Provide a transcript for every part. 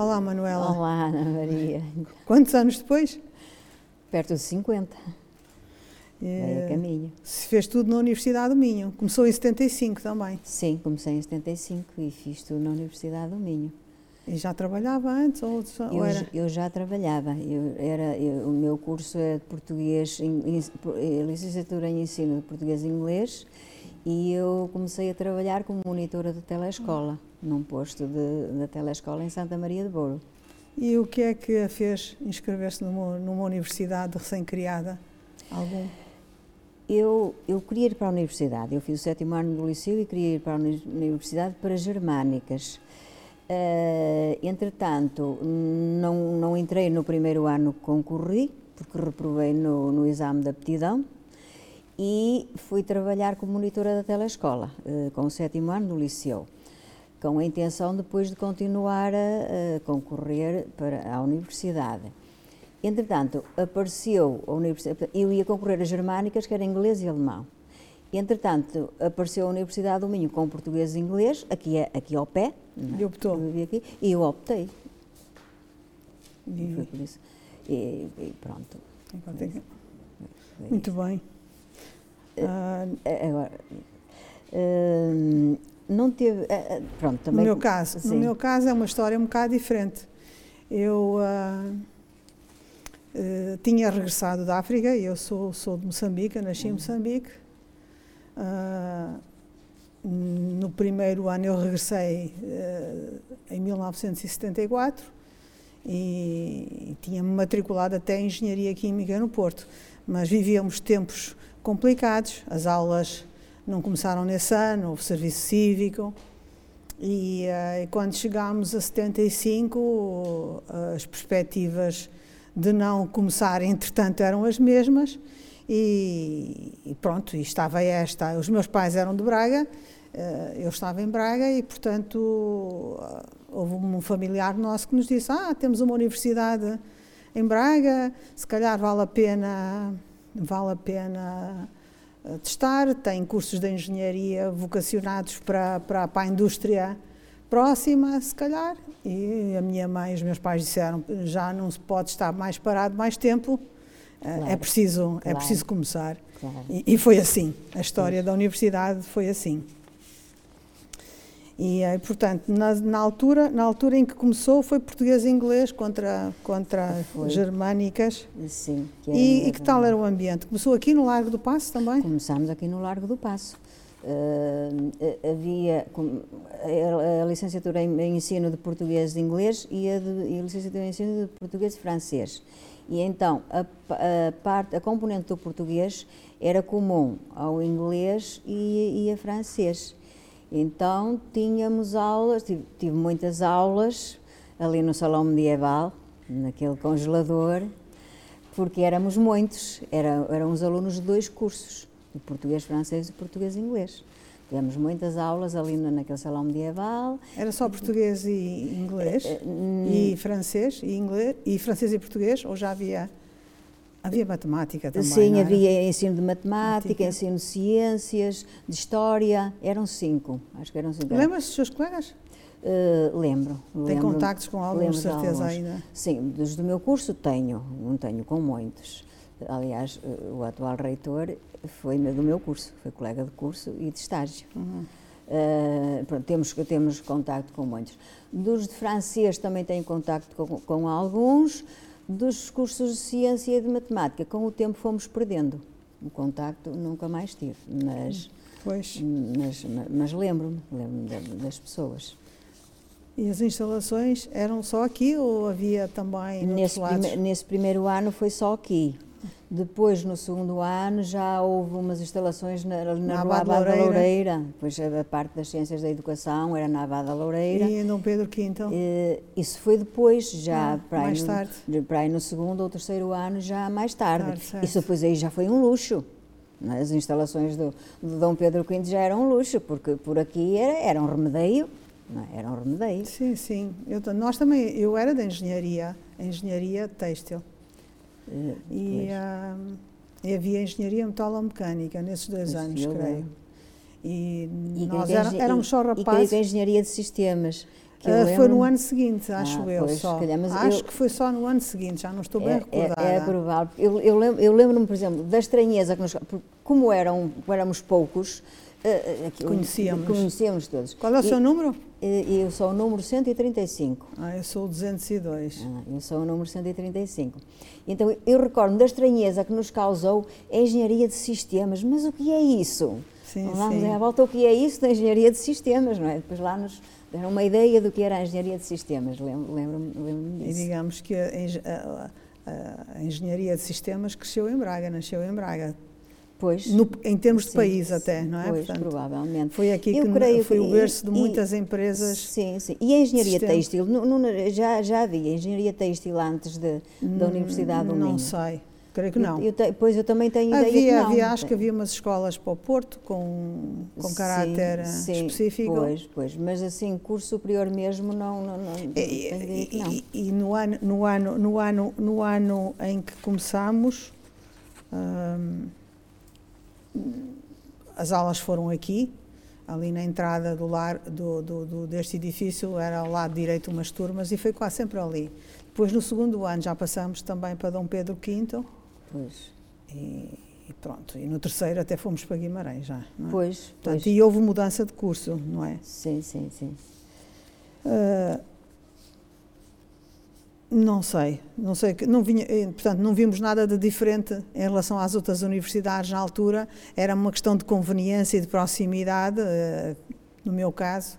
Olá, Manuela. Olá, Ana Maria. Quantos anos depois? Perto de 50. É, caminho. Se fez tudo na Universidade do Minho. Começou em 75 também. Sim, comecei em 75 e fiz tudo na Universidade do Minho. E já trabalhava antes? Ou, ou eu, era? eu já trabalhava. Eu, era, eu, o meu curso é de português, é licenciatura em ensino de português e inglês e eu comecei a trabalhar como monitora de telescola, num posto de, da telescola em Santa Maria de Boro. E o que é que a fez inscrever-se numa, numa universidade recém-criada? Algum? Eu, eu queria ir para a universidade. Eu fiz o sétimo ano do liceu e queria ir para a universidade para germânicas. Uh, entretanto, não, não entrei no primeiro ano que concorri, porque reprovei no, no exame de aptidão e fui trabalhar como monitora da telescola, uh, com o sétimo ano do liceu, com a intenção depois de continuar a, a concorrer para a universidade. Entretanto, apareceu a universidade, eu ia concorrer a germânicas, que era inglês e alemão. Entretanto, apareceu a Universidade do Minho com português e inglês, aqui, é, aqui ao pé. E optou? Eu aqui, e eu optei. E, foi por isso. E, e pronto. Muito bem. Ah, agora, uh, não teve. Uh, pronto, também. No meu caso, no meu caso é uma história um bocado diferente. Eu tinha regressado da África, eu sou, sou de Moçambique, nasci em Moçambique. no primeiro ano eu regressei em 1974 e, e tinha-me matriculado até em Engenharia Química no Porto, mas vivíamos tempos complicados. As aulas não começaram nesse ano, houve serviço cívico. E, uh, e quando chegámos a 75, as perspectivas de não começar, entretanto, eram as mesmas. E, e pronto, e estava esta. Os meus pais eram de Braga, uh, eu estava em Braga e, portanto, houve um familiar nosso que nos disse: Ah, temos uma universidade em Braga, se calhar vale a pena vale a pena eh, testar. Tem cursos de engenharia vocacionados para, para, para a indústria próxima, se calhar. E a minha mãe e os meus pais disseram: já não se pode estar mais parado mais tempo. Eh, claro, é, preciso, claro, é preciso começar. Claro. E, e, foi assim. A história da universidade foi assim. E, eh, portanto, na, na, altura, na altura em que começou, foi português e inglês contra, contra germânicas. Sim. Que e, e, que tal era o ambiente? Começou aqui no Largo do Passo também? Começámos aqui no Largo do Passo. Uh, havia a, a licenciatura em, em, ensino de português e inglês e a, de, e a licenciatura em ensino de português e francês. E então, a, a, parte, a componente do português era comum ao inglês e, e a francês. Então tínhamos aulas, tive, tive, muitas aulas ali no salão medieval, naquele congelador, porque éramos muitos, era, eram os alunos de dois cursos, o português francês e o português inglês. Tivemos muitas aulas ali naquele salão medieval. Era só português e inglês? Eh, eh, e francês e inglês? E francês e português? Ou já havia Havia matemática também. Sim, havia ensino de matemática, ensino de ciências, de história, eram cinco, acho que eram cinco. Lembras dos seus colegas? Uh, lembro. Tem lembro, contactos com alguns, certeza, ainda? Sim, dos do meu curso tenho, não tenho com muitos. Aliás, eh, o atual reitor foi do meu curso, foi colega de curso e de estágio. Uhum. Uh, pronto, temos, temos contacto com muitos. Dos de francês também tenho contacto com, com alguns dos cursos de ciência e de matemática. Com o tempo fomos perdendo. O contacto nunca mais tive, mas, pois. mas, mas, lembro-me lembro das pessoas. E as instalações eram só aqui ou havia também nesse, prime nesse primeiro ano foi só aqui. Depois, no segundo ano, já houve umas instalações na, na, na Rua Abada Loureira. Loureira. Pois a parte das ciências da educação era na Abada Loureira. E em Dom Pedro V, então? Isso foi depois, já ah, para, mais aí tarde. No, para aí no segundo ou terceiro ano, já mais tarde. tarde isso depois aí já foi um luxo. É? As instalações do, do Dom Pedro V já eram um luxo, porque por aqui era, era um remedeio. Não, é? era um remedeio. Sim, sim. Eu, nós também, eu era da engenharia, engenharia têxtil. E, uh, e havia engenharia metalomecânica nesses dois anos, creio. E, e nós era, éramos só rapazes. E, e engenharia de sistemas. Uh, foi no ano seguinte, acho ah, eu pois, só. Calhar, acho eu, que foi só no ano seguinte, já não estou bem é, recordada. É, é provável. Eu, eu lembro-me, por exemplo, da estranheza que nós. Como eram, éramos poucos, uh, conhecíamos. conhecíamos todos. Qual é o e, seu número? Eu sou o número 135. Ah, eu sou o 202. Ah, eu sou o número 135. Então, eu recordo da estranheza que nos causou a engenharia de sistemas. Mas o que é isso? Sim, Vamos sim. à volta o que é isso da engenharia de sistemas, não é? Depois lá nos deram uma ideia do que era a engenharia de sistemas, lembro-me lembro disso. E digamos que a, a, a, a, engenharia de sistemas cresceu em Braga, nasceu em Braga. Pois, no, em termos de sim, país até, não é? Pois, Portanto, provavelmente. Foi aqui Eu que foi que, o berço de e, muitas empresas. Sim, sim. E a engenharia sistema. têxtil, no, no, já, já havia engenharia têxtil antes de, da Universidade do Não Minho? sei, creio que não. Eu, eu, pois eu também tenho ideia havia, que não. havia, acho que havia umas escolas para o Porto com, com caráter sim, específico. Pois, pois, mas assim, curso superior mesmo não, não, não E, ideia que não. e, e no, ano, no, ano, no, ano, no ano em que começámos, hum, as aulas foram aqui, ali na entrada do lar, do, do, do, deste edifício, era ao lado direito umas turmas e foi quase sempre ali. Depois, no segundo ano, já passamos também para Dom Pedro V. Pois. E, e pronto, e no terceiro até fomos para Guimarães já. É? Pois, Portanto, pois. E houve mudança de curso, não é? Sim, sim, sim. Uh, não sei, não sei, não vinha, portanto, não vimos nada de diferente em relação às outras universidades na altura, era uma questão de conveniência e de proximidade, uh, no meu caso,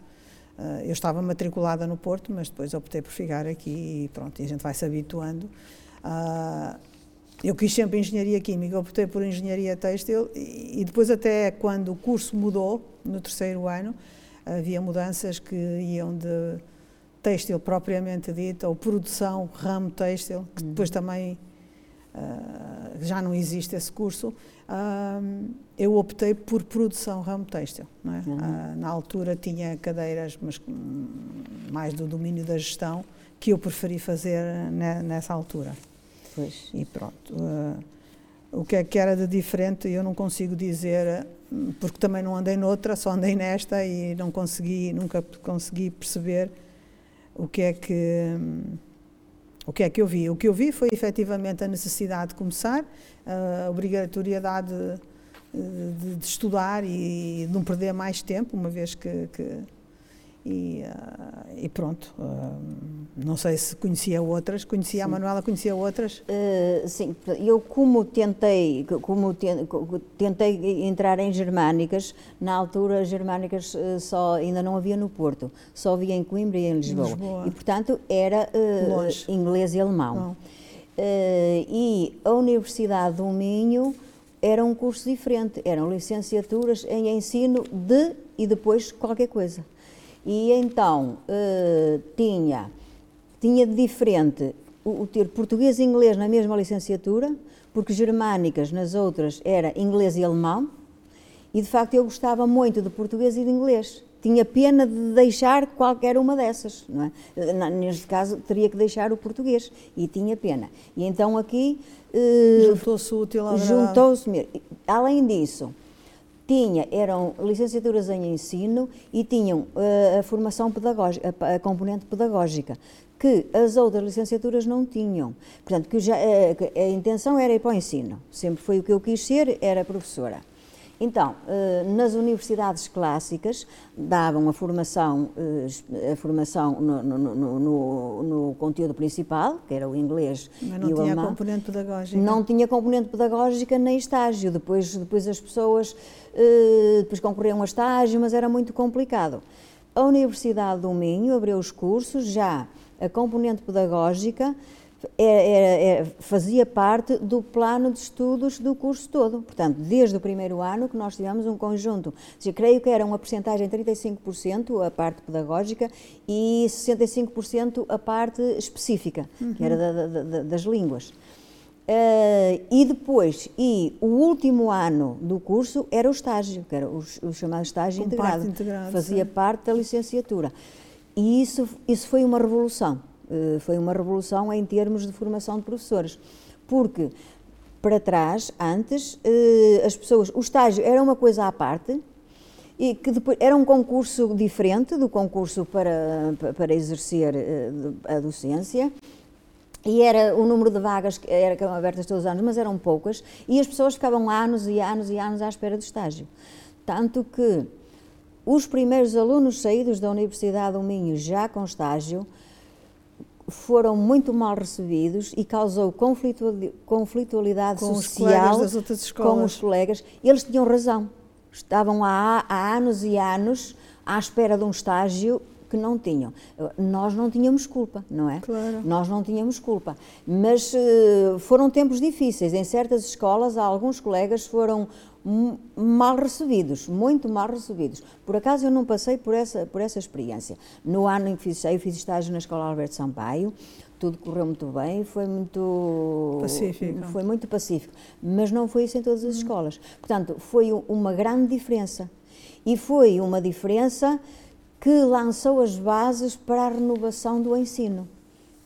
uh, eu estava matriculada no Porto, mas depois optei por ficar aqui e pronto, e a gente vai se habituando. eu quis sempre engenharia química, optei por engenharia têxtil e depois até quando o curso mudou, no terceiro ano, havia mudanças que iam de têxtil propriamente dita, ou produção, ramo têxtil, que depois também uh, já não existe esse curso, uh, eu optei por produção ramo têxtil. É? Uhum. Uh, na altura tinha cadeiras, mas mais do domínio da gestão, que eu preferi fazer nessa altura. Pois. E pronto. o que é que era de diferente eu não consigo dizer, porque também não andei noutra, só andei nesta e não consegui, nunca consegui perceber o que é que o que é que eu vi? O que eu vi foi efetivamente a necessidade de começar, a obrigatoriedade de, de estudar e de não perder mais tempo, uma vez que, que e, uh, e, pronto. Uh, não sei se conhecia outras, conhecia sim. a Manuela, conhecia outras? Uh, sim, eu como tentei, como tentei entrar em germânicas, na altura as germânicas só ainda não havia no Porto, só havia em Coimbra e em Lisboa. Lisboa. E portanto era inglês e alemão. e a Universidade do Minho era um curso diferente, eram licenciaturas em ensino de e depois qualquer coisa. E então uh, tinha, tinha de diferente o, o, ter português e inglês na mesma licenciatura, porque germânicas nas outras era inglês e alemão, e de facto eu gostava muito de português e de inglês. Tinha pena de deixar qualquer uma dessas, não é? Neste caso teria que deixar o português, e tinha pena. E então aqui. Uh, juntou-se o útil ao Juntou-se Além disso, tinha, eram licenciaturas em ensino e tinham uh, a formação pedagógica, a, componente pedagógica, que as outras licenciaturas não tinham. Portanto, que já, uh, a intenção era ir para o ensino, sempre foi o que eu quis ser, era professora. Então, uh, nas universidades clássicas davam a formação, a formação no, no, no, no, conteúdo principal, que era o inglês Mas não e o tinha alemão. componente pedagógica. Não tinha componente pedagógica nem estágio. Depois, depois as pessoas uh, depois concorriam a estágio, mas era muito complicado. A Universidade do Minho abriu os cursos, já a componente pedagógica era, era, era, fazia parte do plano de estudos do curso todo. Portanto, desde o primeiro ano que nós tivemos um conjunto, creio que era uma porcentagem de 35% a parte pedagógica e 65% a parte específica, uhum. que era da, da, da, das línguas. Uh, e depois, e o último ano do curso era o estágio, que era o, o chamado estágio integrado, parte integrado, fazia sim. parte da licenciatura. E isso, isso foi uma revolução, foi uma revolução em termos de formação de professores, porque para trás, antes, uh, as pessoas, o estágio era uma coisa à parte, e que depois era um concurso diferente do concurso para, para exercer eh, a docência. E era o número de vagas que eram abertas todos os anos, mas eram poucas, e as pessoas ficavam anos e anos e anos à espera do estágio. Tanto que os primeiros alunos saídos da Universidade do Minho já com estágio foram muito mal recebidos e causou conflitualidade com social os com os colegas. Eles tinham razão. Estavam há, há anos e anos à espera de um estágio que não tinham. Nós não tínhamos culpa, não é? Claro. Nós não tínhamos culpa. Mas uh, foram tempos difíceis. Em certas escolas, alguns colegas foram mal recebidos, muito mal recebidos. Por acaso eu não passei por essa, por essa experiência. No ano em que fiz, eu fiz estágio na Escola Alberto Sampaio, tudo correu muito bem, foi muito pacífico. Foi muito pacífico, mas não foi isso em todas as escolas. Portanto, foi uma grande diferença. E foi uma diferença que lançou as bases para a renovação do ensino.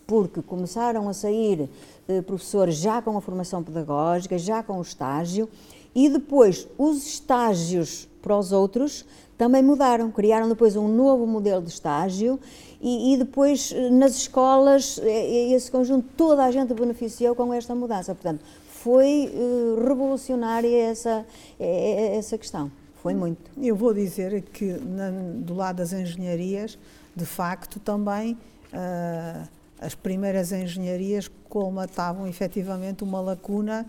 Porque começaram a sair eh, professores já com a formação pedagógica, já com o estágio, e depois, os estágios para os outros também mudaram, criaram depois um novo modelo de estágio e, e depois eh, nas escolas eh, eh, esse conjunto toda a gente beneficiou com esta mudança. Portanto, foi uh, revolucionária essa, essa questão. Foi muito. Eu vou dizer que na, do lado das engenharias, de facto, também uh, as primeiras engenharias colmatavam efetivamente uma lacuna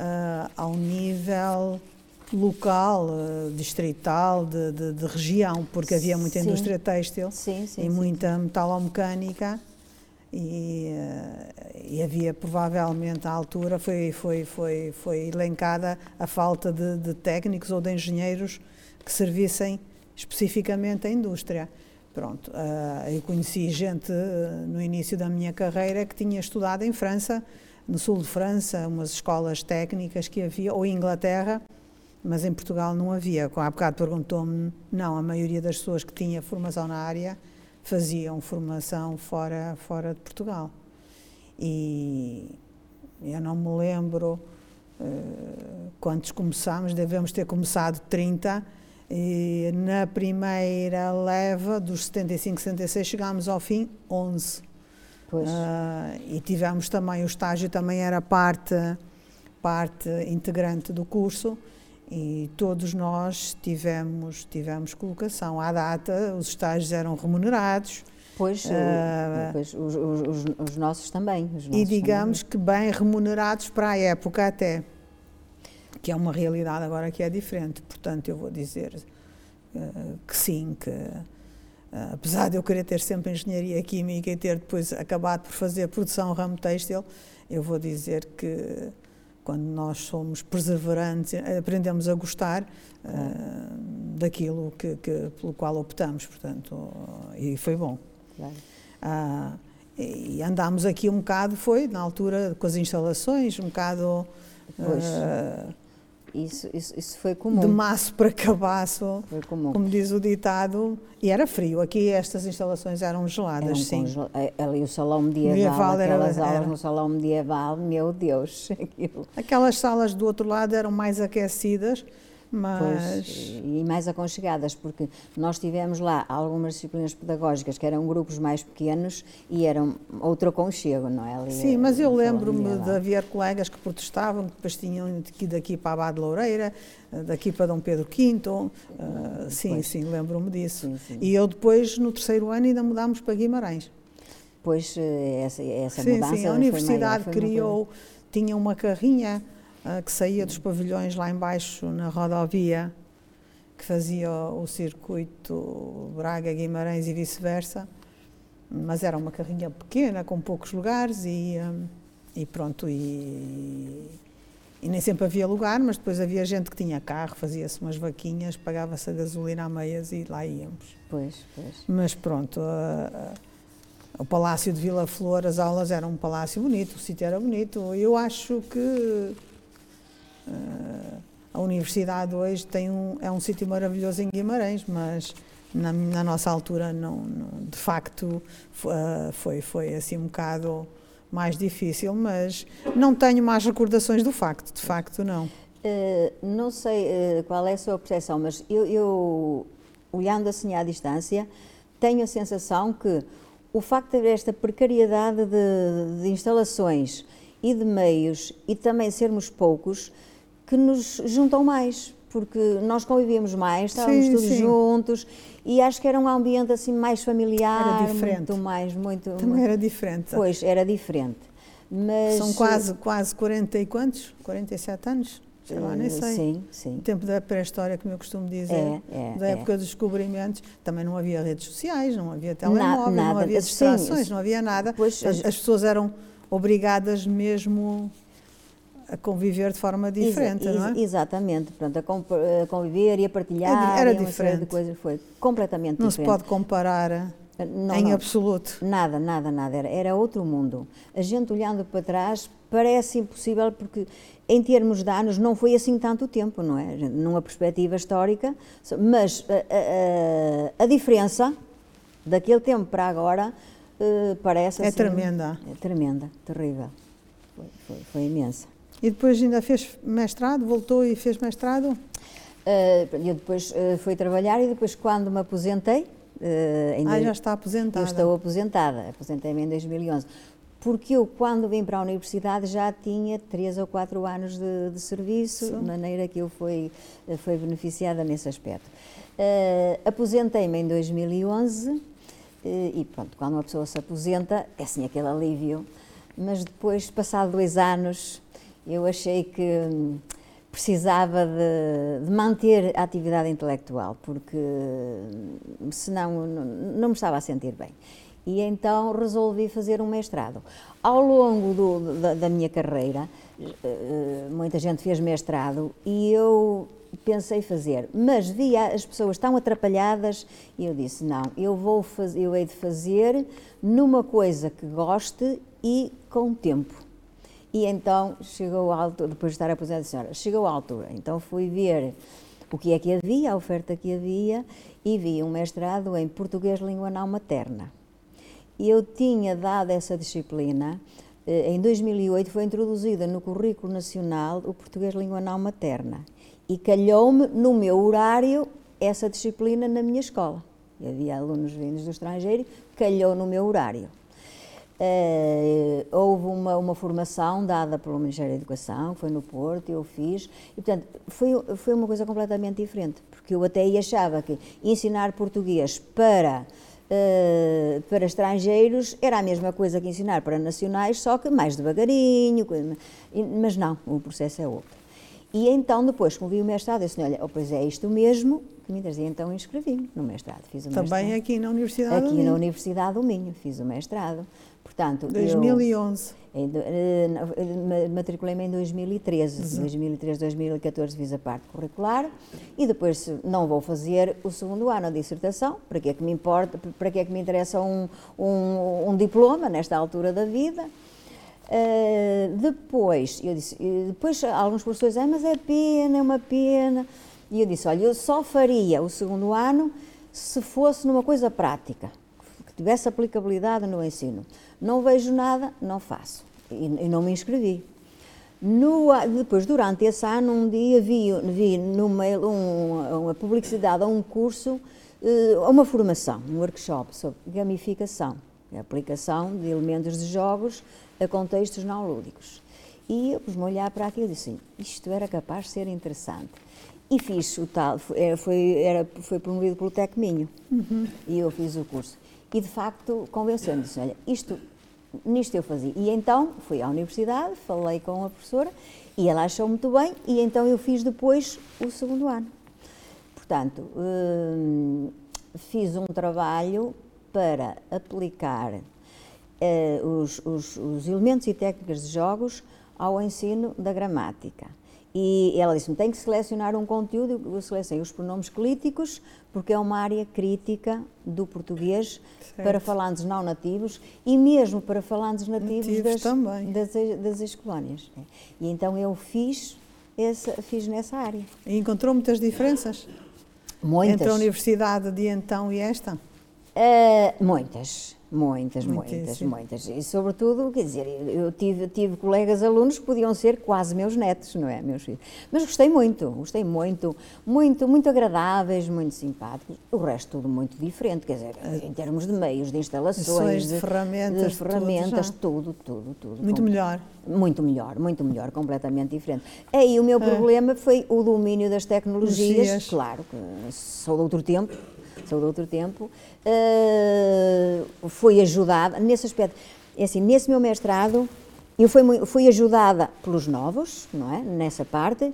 uh, ao nível local, uh, distrital, de, de, de, região, porque havia muita sim. indústria têxtil sim, sim, e muita metalomecânica e, uh, e, havia provavelmente à altura foi, foi, foi, foi elencada a falta de, de técnicos ou de engenheiros que servissem especificamente a indústria. Pronto, uh, eu conheci gente no início da minha carreira que tinha estudado em França, no sul de França, umas escolas técnicas que havia, ou em Inglaterra, mas em Portugal não havia. Há bocado perguntou-me, não, a maioria das pessoas que tinha formação na área faziam formação fora, fora de Portugal. E eu não me lembro uh, quantos começámos, devemos ter começado 30, e na primeira leva, dos 75, 76, chegámos ao fim 11. Pois. Uh, e tivemos também, o estágio também era parte, parte integrante do curso e todos nós tivemos, tivemos colocação. À data, os estágios eram remunerados. Pois, uh, pois os, os, os, nossos também. Os nossos e digamos também. que bem remunerados para a época até, que é uma realidade agora que é diferente. Portanto, eu vou dizer uh, que sim, que apesar de eu querer ter sempre engenharia química e ter depois acabado por fazer produção ramo têxtil, eu vou dizer que quando nós somos perseverantes, aprendemos a gostar uh, daquilo que, que, pelo qual optamos, portanto, uh, e foi bom. Claro. e andámos aqui um bocado, foi na altura com as instalações, um bocado. Pois isso, isso, isso foi comum. De maço para cabaço, foi comum. como diz o ditado, e era frio. Aqui estas instalações eram geladas, eram sim. Congel... É, ali o salão medieval, medieval aquelas era, aulas era. no salão medieval, meu Deus. Aquilo. Aquelas salas do outro lado eram mais aquecidas, mas... Pois, e mais aconchegadas, porque nós tivemos lá algumas disciplinas pedagógicas que eram grupos mais pequenos e eram outro aconchego, não é? Ali, Sim, mas eu lembro-me de haver colegas que protestavam, que depois tinham que daqui para a Abade Loureira, daqui para Dom Pedro V, uh, sim, pois. sim, lembro-me disso. Sim, sim. E eu depois, no terceiro ano, ainda mudámos para Guimarães. Pois, eh, essa, essa sim, mudança Sim, a universidade maior, criou, tinha uma carrinha que saía dos pavilhões lá embaixo na rodovia, que fazia o, circuito Braga-Guimarães e vice-versa, mas era uma carrinha pequena, com poucos lugares e, um, e pronto, e, e, nem sempre havia lugar, mas depois havia gente que tinha carro, fazia-se umas vaquinhas, pagava-se a gasolina a meias e lá íamos. Pois, pois. Mas pronto, uh, o Palácio de Vila Flor, as aulas eram um palácio bonito, o sítio era bonito. Eu acho que a universidade hoje tem um, é um sítio maravilhoso em Guimarães, mas na, na nossa altura, não, não, de facto, foi, foi assim um bocado mais difícil, mas não tenho mais recordações do facto, de facto não. Uh, não sei uh, qual é a sua percepção, mas eu, eu, olhando assim à distância, tenho a sensação que o facto de haver esta precariedade de, de instalações e de meios e também sermos poucos, que nos juntam mais, porque nós convivíamos mais, estávamos sim, todos sim. juntos e acho que era um ambiente assim mais familiar, era diferente. muito mais, muito. Também muito, era diferente. Pois, era diferente. Mas, São quase, quase 40 e quantos? 47 anos? Sei lá, nem sei. Sim, sim. O tempo da pré-história, como eu costumo dizer, é, é, da época é. dos descobrimentos, também não havia redes sociais, não havia telemóvel, não havia distrações, sim, não havia nada. Pois, as, as pessoas eram obrigadas mesmo a conviver de forma diferente, não é? Exatamente, portanto, a, conviver e a partilhar era diferente. de coisas foi completamente não diferente. Não se pode comparar não, em não, absoluto. Nada, nada, nada, era, era outro mundo. A gente olhando para trás parece impossível porque em termos de anos não foi assim tanto tempo, não é? Numa perspectiva histórica, mas a, a, a diferença daquele tempo para agora parece é assim, tremenda. É tremenda, terrível. Foi, foi, foi imensa. E depois ainda fez mestrado, voltou e fez mestrado? Uh, eu depois uh, fui trabalhar e depois quando me aposentei... Uh, ah, já está aposentada. Eu estou aposentada, aposentei-me em 2011. Porque eu, quando vim para a universidade, já tinha três ou quatro anos de, de serviço, Sim. de maneira que eu fui, fui beneficiada nesse aspecto. Uh, aposentei-me em 2011 e pronto, quando uma pessoa se aposenta, é assim aquele alívio, mas depois, passado dois anos, eu achei que hum, precisava de, de, manter a atividade intelectual, porque hum, senão não, não me estava a sentir bem. E então resolvi fazer um mestrado. Ao longo do, da, da, minha carreira, eh, muita gente fez mestrado e eu pensei fazer, mas via as pessoas tão atrapalhadas e eu disse não, eu vou fazer, eu hei de fazer numa coisa que goste e com tempo. E então chegou a altura, depois de estar aposentada, senhora, chegou a altura. Então fui ver o que é que havia, a oferta que havia, e vi um mestrado em português língua não materna. Eu tinha dado essa disciplina, eh, em 2008 foi introduzida no currículo nacional o português língua não materna. E calhou-me no meu horário essa disciplina na minha escola. E havia alunos vindos do estrangeiro, calhou no meu horário. Uh, houve uma, uma formação dada pelo Ministério da Educação, foi no Porto, eu fiz, e portanto foi, foi uma coisa completamente diferente, porque eu até achava que ensinar português para, uh, para estrangeiros era a mesma coisa que ensinar para nacionais, só que mais devagarinho, mas não, o processo é outro. E então, depois, como vi o mestrado, eu disse, olha, oh, pois é isto mesmo que me interessei. Então inscrevi-me no mestrado, fiz o Também mestrado. aqui na Universidade Aqui do Minho. na Universidade do Minho, fiz o mestrado. Portanto, 2011. Eu, eh, matriculei-me em 2013. Exato. 2013, 2014 fiz a parte curricular e depois não vou fazer o segundo ano a dissertação. Para que é que me importa, para que é que me interessa um, um, um diploma nesta altura da vida? Uh, depois, eu disse, depois alguns professores dizem, ah, mas é pena, é uma pena. E eu disse, olha, eu só faria o segundo ano se fosse numa coisa prática, tivesse aplicabilidade no ensino. Não vejo nada, não faço. E, e não me inscrevi. No, depois, durante esse ano, um dia vi, vi no mail um, uma publicidade a um curso, uh, uma formação, um workshop sobre gamificação, a aplicação de elementos de jogos a contextos não lúdicos. E eu pus-me a olhar para aquilo e disse, isto era capaz de ser interessante. E fiz o tal, foi, foi, era, foi promovido pelo Tecminho, uhum. e eu fiz o curso. E de facto convenceu-me, olha, isto, nisto eu fazia. E então fui à universidade, falei com a professora, e ela achou muito bem, e então eu fiz depois o segundo ano. Portanto, hum, fiz um trabalho para aplicar eh, os, os, os, elementos e técnicas de jogos ao ensino da gramática. E ela disse-me, tem que selecionar um conteúdo, eu selecionei os pronomes clíticos, porque é uma área crítica do português certo. para falantes não nativos e mesmo para falantes nativos, nativos das, das, das ex-colónias. E então eu fiz, essa, fiz nessa área. E encontrou muitas diferenças? Muitas. Entre a universidade de então e esta? Uh, muitas Muitas, muitas, muitas. E sobretudo, quer dizer, eu tive, tive colegas alunos que podiam ser quase meus netos, não é? Meus filhos. Mas gostei muito, gostei muito, muito, muito agradáveis, muito simpáticos. O resto tudo muito diferente, quer dizer, em termos de meios, de instalações, de, de ferramentas, de ferramentas tudo, tudo, tudo, Muito melhor. Muito melhor, muito melhor, completamente diferente. Aí o meu é. problema foi o domínio das tecnologias, claro, sou de outro tempo, sou de outro tempo, uh, fui ajudada nesse aspecto. É assim, nesse meu mestrado, eu fui, fui ajudada pelos novos, não é? Nessa parte,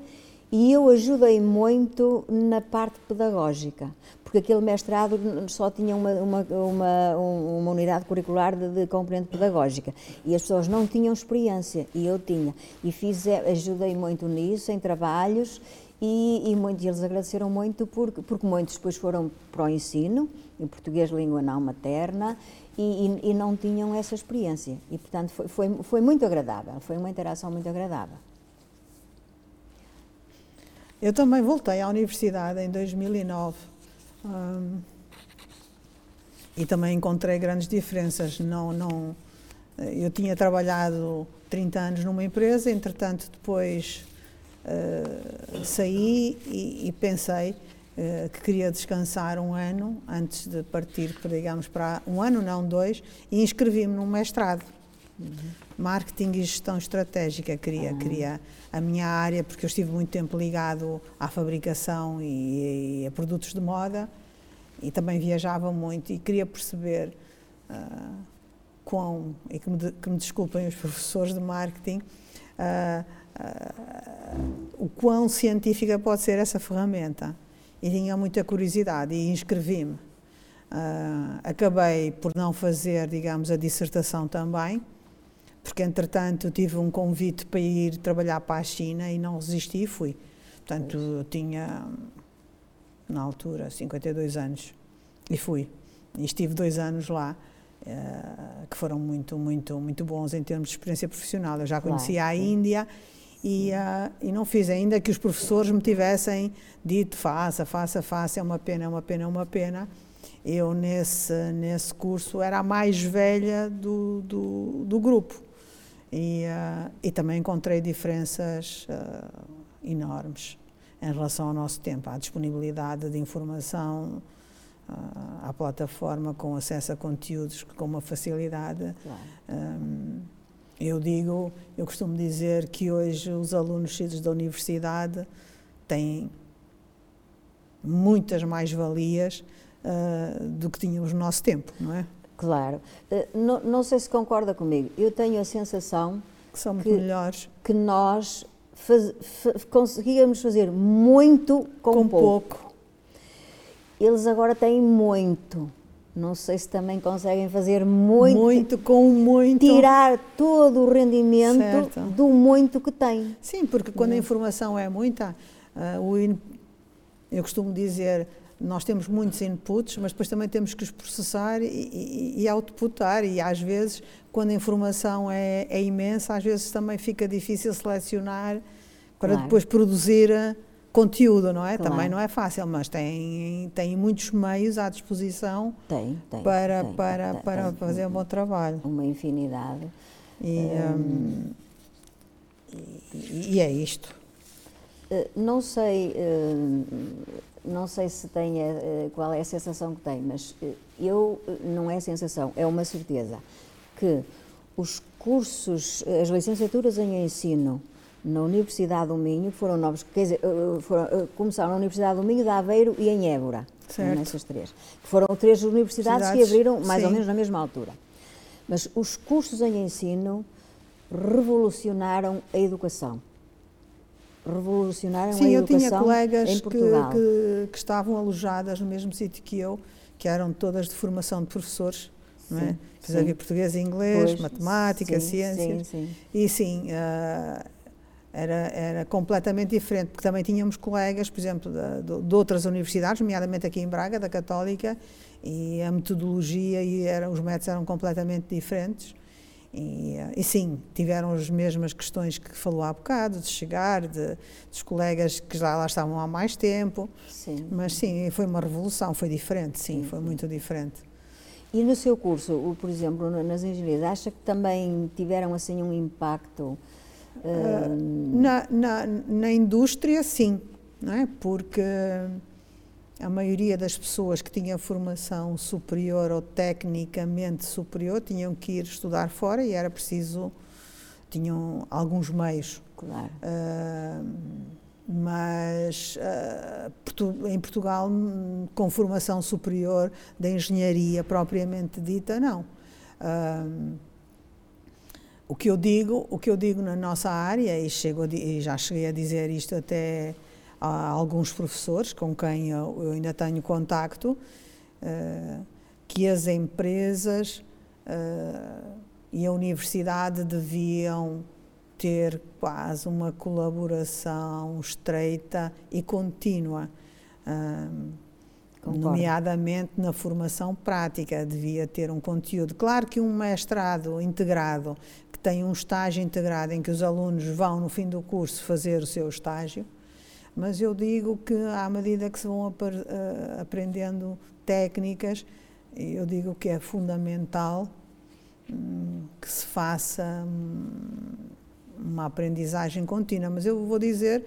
e eu ajudei muito na parte pedagógica, porque aquele mestrado só tinha uma, uma, uma, uma unidade curricular de, de, componente pedagógica e as pessoas não tinham experiência e eu tinha. E fiz, ajudei muito nisso, em trabalhos, e, e, muito, eles agradeceram muito porque, porque muitos depois foram para o ensino, em português língua não materna, e, e, e não tinham essa experiência. E, portanto, foi, foi, foi, muito agradável, foi uma interação muito agradável. Eu também voltei à universidade em 2009 hum, e também encontrei grandes diferenças. Não, não, eu tinha trabalhado 30 anos numa empresa, entretanto, depois uh, saí e, e pensei uh, que queria descansar um ano antes de partir, digamos, para um ano, não dois, e inscrevi-me num mestrado. Uhum. Marketing e gestão estratégica queria, uhum. queria a minha área, porque eu estive muito tempo ligado à fabricação e, e a produtos de moda e também viajava muito e queria perceber uh, quão, e que me, que me desculpem os professores de marketing, o quão científica pode ser essa ferramenta. E tinha muita curiosidade e inscrevi-me. Uh, acabei por não fazer, digamos, a dissertação também, porque entretanto tive um convite para ir trabalhar para a China e não resisti e fui. Portanto, eu tinha, na altura, 52 anos e fui. E estive dois anos lá. Uh, que foram muito, muito, muito bons em termos de experiência profissional. Eu já conhecia claro, a Índia e, uh, e não fiz ainda que os professores me tivessem dito faça, faça, faça, é uma pena, é uma pena, é uma pena. Eu, nesse, nesse curso, era a mais velha do, do, do grupo. E, uh, e também encontrei diferenças enormes em relação ao nosso tempo, à disponibilidade de informação, à plataforma com acesso a conteúdos com uma facilidade. Claro. Um, eu digo, eu costumo dizer que hoje os alunos saídos da universidade têm muitas mais valias uh, do que tínhamos no nosso tempo, não é? Claro. Uh, não, não, sei se concorda comigo. Eu tenho a sensação que são muito que, melhores. Que nós faz, fa, conseguíamos fazer muito com, com pouco. pouco. Eles agora têm muito. Não sei se também conseguem fazer muito. Muito com muito. Tirar todo o rendimento certo. do muito que têm. Sim, porque quando a informação é muita, in... eu costumo dizer, nós temos muitos inputs, mas depois também temos que os processar e, e, e outputar. E às vezes, quando a informação é, é, imensa, às vezes também fica difícil selecionar para claro. depois produzir conteúdo, não é? Claro. Também não é fácil, mas tem, tem muitos meios à disposição tem, tem, para, tem, para, tem, para fazer um bom trabalho. Uma infinidade. E, hum, e, e é isto. Eh, não sei, eh, não sei se tem eh, qual é a sensação que tem, mas eu não é sensação, é uma certeza que os cursos, as licenciaturas em ensino na Universidade do Minho, foram novos, quer dizer, eh, eh, foram, eh, começaram na Universidade do Minho, de Aveiro e em Évora, certo. nessas três. Foram três universidades Cidades, que abriram mais sim. ou menos na mesma altura. Mas os cursos em ensino revolucionaram a educação. Revolucionaram sim, a educação Sim, eu tinha colegas em Portugal. Que, que, que, estavam alojadas no mesmo sítio que eu, que eram todas de formação de professores, não é? Havia português e inglês, pois, matemática, sim, ciências. Sim, sim. E sim, uh, era, era completamente diferente, porque também tínhamos colegas, por exemplo, de, de, outras universidades, nomeadamente aqui em Braga, da Católica, e a metodologia e era, os métodos eram completamente diferentes. E, e, sim, tiveram as mesmas questões que falou há bocado, de chegar, de, dos colegas que já lá estavam há mais tempo. Sim. Mas sim, foi uma revolução, foi diferente, sim, sim foi muito diferente. E no seu curso, por exemplo, nas engenharias, acha que também tiveram assim um impacto? Uh, na, na, na indústria, sim, não é? porque a maioria das pessoas que tinham formação superior ou tecnicamente superior tinham que ir estudar fora e era preciso, tinham alguns meios. Claro. Uh, mas uh, em Portugal, com formação superior da engenharia propriamente dita, não. Uh, o que eu digo, o que eu digo na nossa área e, chego e já cheguei a dizer isto até a alguns professores com quem eu, eu ainda tenho contacto, uh, que as empresas e a universidade deviam ter quase uma colaboração estreita e contínua, nomeadamente na formação prática, devia ter um conteúdo. Claro que um mestrado integrado, que tem um estágio integrado em que os alunos vão no fim do curso fazer o seu estágio, mas eu digo que à medida que se vão uh, aprendendo técnicas, eu digo que é fundamental um, que se faça um, uma aprendizagem contínua, mas eu vou dizer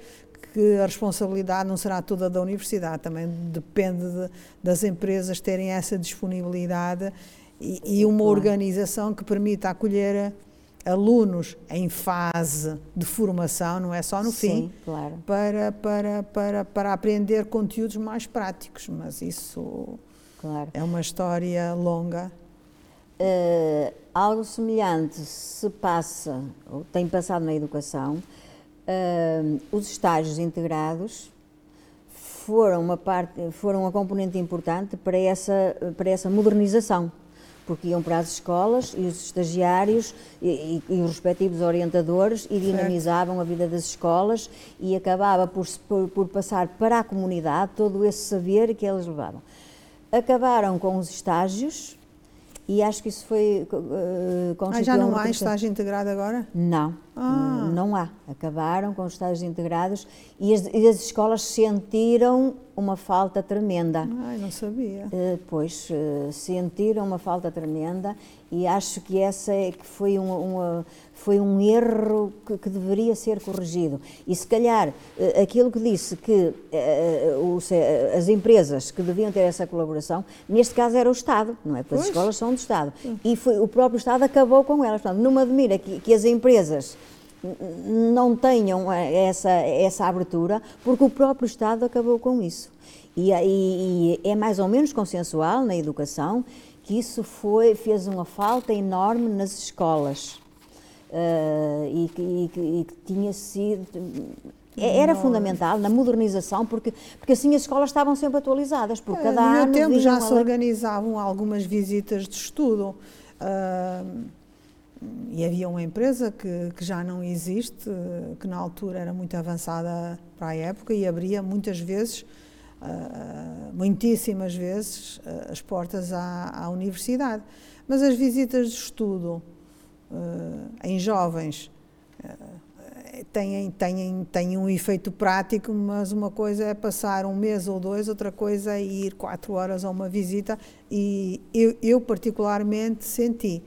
que a responsabilidade não será toda da universidade, também depende de, das empresas terem essa disponibilidade e, e uma organização que permita acolher alunos em fase de formação, não é só no Sim, fim, claro. para, para, para, para aprender conteúdos mais práticos, mas isso claro. é uma história longa. Uh, algo semelhante se passa, ou tem passado na educação, uh, os estágios integrados foram uma parte, foram uma componente importante para essa, para essa modernização, porque iam para as escolas e os estagiários e, e, e os respectivos orientadores e dinamizavam certo. a vida das escolas e acabava por, por, por passar para a comunidade todo esse saber que eles levavam. Acabaram com os estágios, e acho que isso foi uh, ah, já não há estágio integrado agora? Não, ah. não há. Acabaram com os estágios integrados e as, e as escolas sentiram uma falta tremenda. Ai, não sabia. Uh, pois, uh, sentiram uma falta tremenda e acho que essa é que foi uma, uma foi um erro que, que, deveria ser corrigido. E se calhar aquilo que disse que os, as empresas que deviam ter essa colaboração, neste caso era o Estado, não é? Porque pois. as escolas são do Estado. E foi, o próprio Estado acabou com elas. Portanto, não me admira que, que as empresas não tenham essa, essa abertura, porque o próprio Estado acabou com isso. E, e, e, é mais ou menos consensual na educação que isso foi, fez uma falta enorme nas escolas uh, e, que, tinha sido era fundamental na modernização, porque, porque assim as escolas estavam sempre atualizadas, por é, cada no ano. No meu tempo já se organizavam algumas visitas de estudo. Uh, e havia uma empresa que, que, já não existe, que na altura era muito avançada para a época e abria muitas vezes, uh, muitíssimas vezes, uh, as portas à, à, universidade. Mas as visitas de estudo uh, em jovens têm, têm, têm um efeito prático, mas uma coisa é passar um mês ou dois, outra coisa é ir quatro horas a uma visita e eu, eu particularmente senti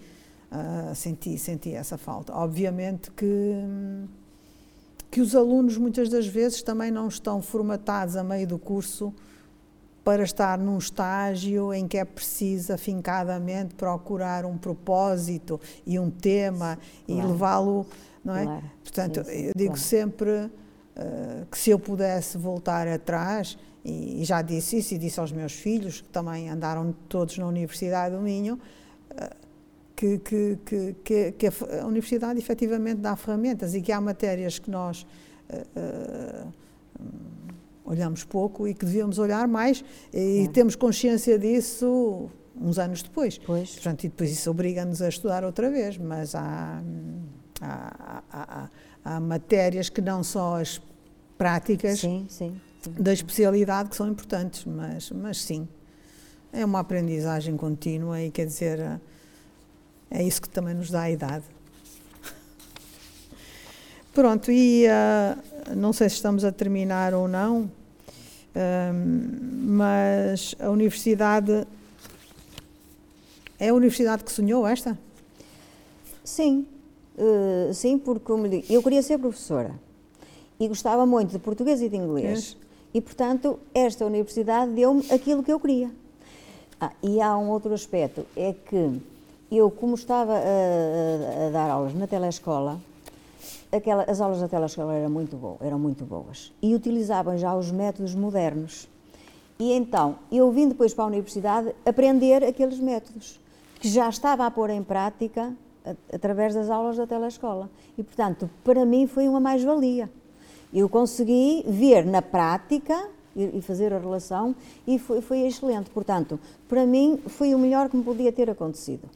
Uh, senti, senti essa falta. Obviamente que, que os alunos muitas das vezes também não estão formatados a meio do curso para estar num estágio em que é preciso afincadamente procurar um propósito e um tema claro. e levá-lo, não é? Claro. Portanto, sim, sim, eu digo claro. sempre uh, que se eu pudesse voltar atrás, e, e, já disse isso e disse aos meus filhos, que também andaram todos na Universidade do Minho, que, que, que, que, a universidade efetivamente dá ferramentas e que há matérias que nós uh, uh, olhamos pouco e que devíamos olhar mais e é. temos consciência disso uns anos depois. Pois. Portanto, e depois isso obriga-nos a estudar outra vez, mas há, há, há, há, matérias que não só as práticas sim, sim, sim. da especialidade que são importantes, mas, mas sim, é uma aprendizagem contínua e quer dizer é isso que também nos dá a idade. Pronto, e uh, não sei se estamos a terminar ou não, mas a universidade É a universidade que sonhou esta? Sim, uh, sim, porque como digo, eu queria ser professora e gostava muito de português e de inglês. É. E, portanto, esta universidade deu-me aquilo que eu queria. Ah, e há um outro aspecto, é que eu, como estava a, a, dar aulas na telescola, aquela, as aulas da telescola eram muito, boas, eram muito boas e utilizavam já os métodos modernos. E então, eu vim depois para a universidade aprender aqueles métodos, que já estava a pôr em prática através das aulas da telescola. E, portanto, para mim foi uma mais-valia. Eu consegui ver na prática e fazer a relação e foi, foi excelente. Portanto, para mim foi o melhor que me podia ter acontecido.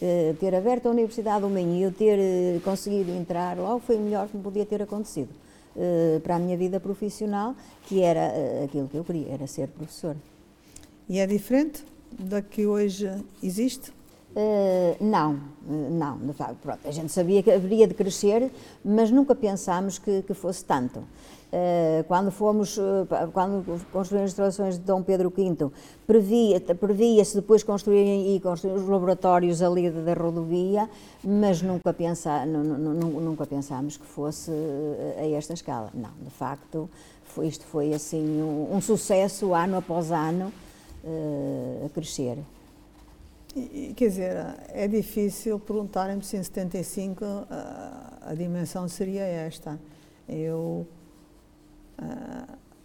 Uh, ter aberto a Universidade do Minho e eu ter uh, conseguido entrar logo foi o melhor que me podia ter acontecido uh, para a minha vida profissional, que era aquilo que eu queria, era ser professor. E é diferente da que hoje existe? Uh, não, não, de facto, pronto, a gente sabia que haveria de crescer, mas nunca pensámos que, que fosse tanto. Uh, quando fomos, uh, quando construímos as instalações de Dom Pedro V, previa-se previa depois construírem e construir os laboratórios ali da rodovia, mas nunca, pensa, nunca pensámos que fosse a esta escala. Não, de facto, foi, isto foi assim um, um sucesso ano após ano a crescer. Quer dizer, é difícil perguntarem-me se em 75 a, a dimensão seria esta. Eu,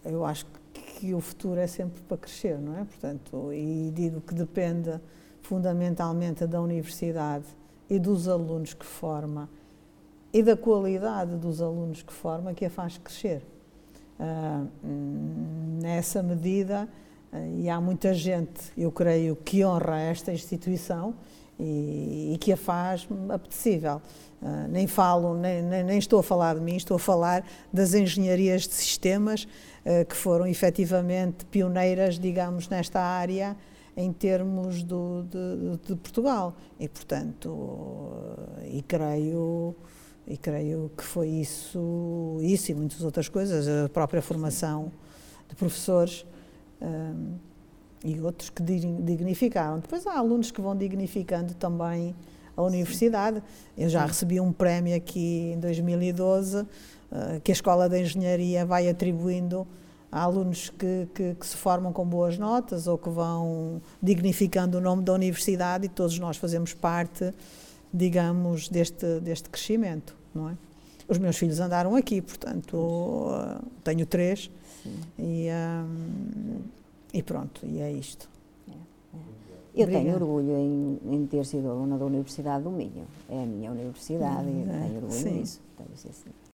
eu acho que o futuro é sempre para crescer, não é? Portanto, e digo que depende fundamentalmente da universidade e dos alunos que forma e da qualidade dos alunos que forma que a faz crescer. Uh, nessa medida, e há muita gente, eu creio, que honra esta instituição e, e que a faz apetecível. Uh, nem falo, nem, nem, nem, estou a falar de mim, estou a falar das engenharias de sistemas uh, que foram efetivamente pioneiras, digamos, nesta área em termos do, de, de, Portugal. E, portanto, uh, e creio e creio que foi isso, isso e muitas outras coisas, a própria formação de professores um, e outros que dignificaram. Depois há alunos que vão dignificando também a universidade. Eu já recebi um prémio aqui em 2012 uh, ah, que a Escola de Engenharia vai atribuindo a alunos que, que, que, se formam com boas notas ou que vão dignificando o nome da universidade e todos nós fazemos parte, digamos, deste, deste crescimento, não é? Os meus filhos andaram aqui, portanto, uh, tenho três e, um, e pronto, e é isto. É, é. Eu Obrigada. tenho orgulho em, em, ter sido aluna da Universidade do Minho. É a minha universidade hum, e tenho orgulho sim. nisso. Tenho, sim, sim.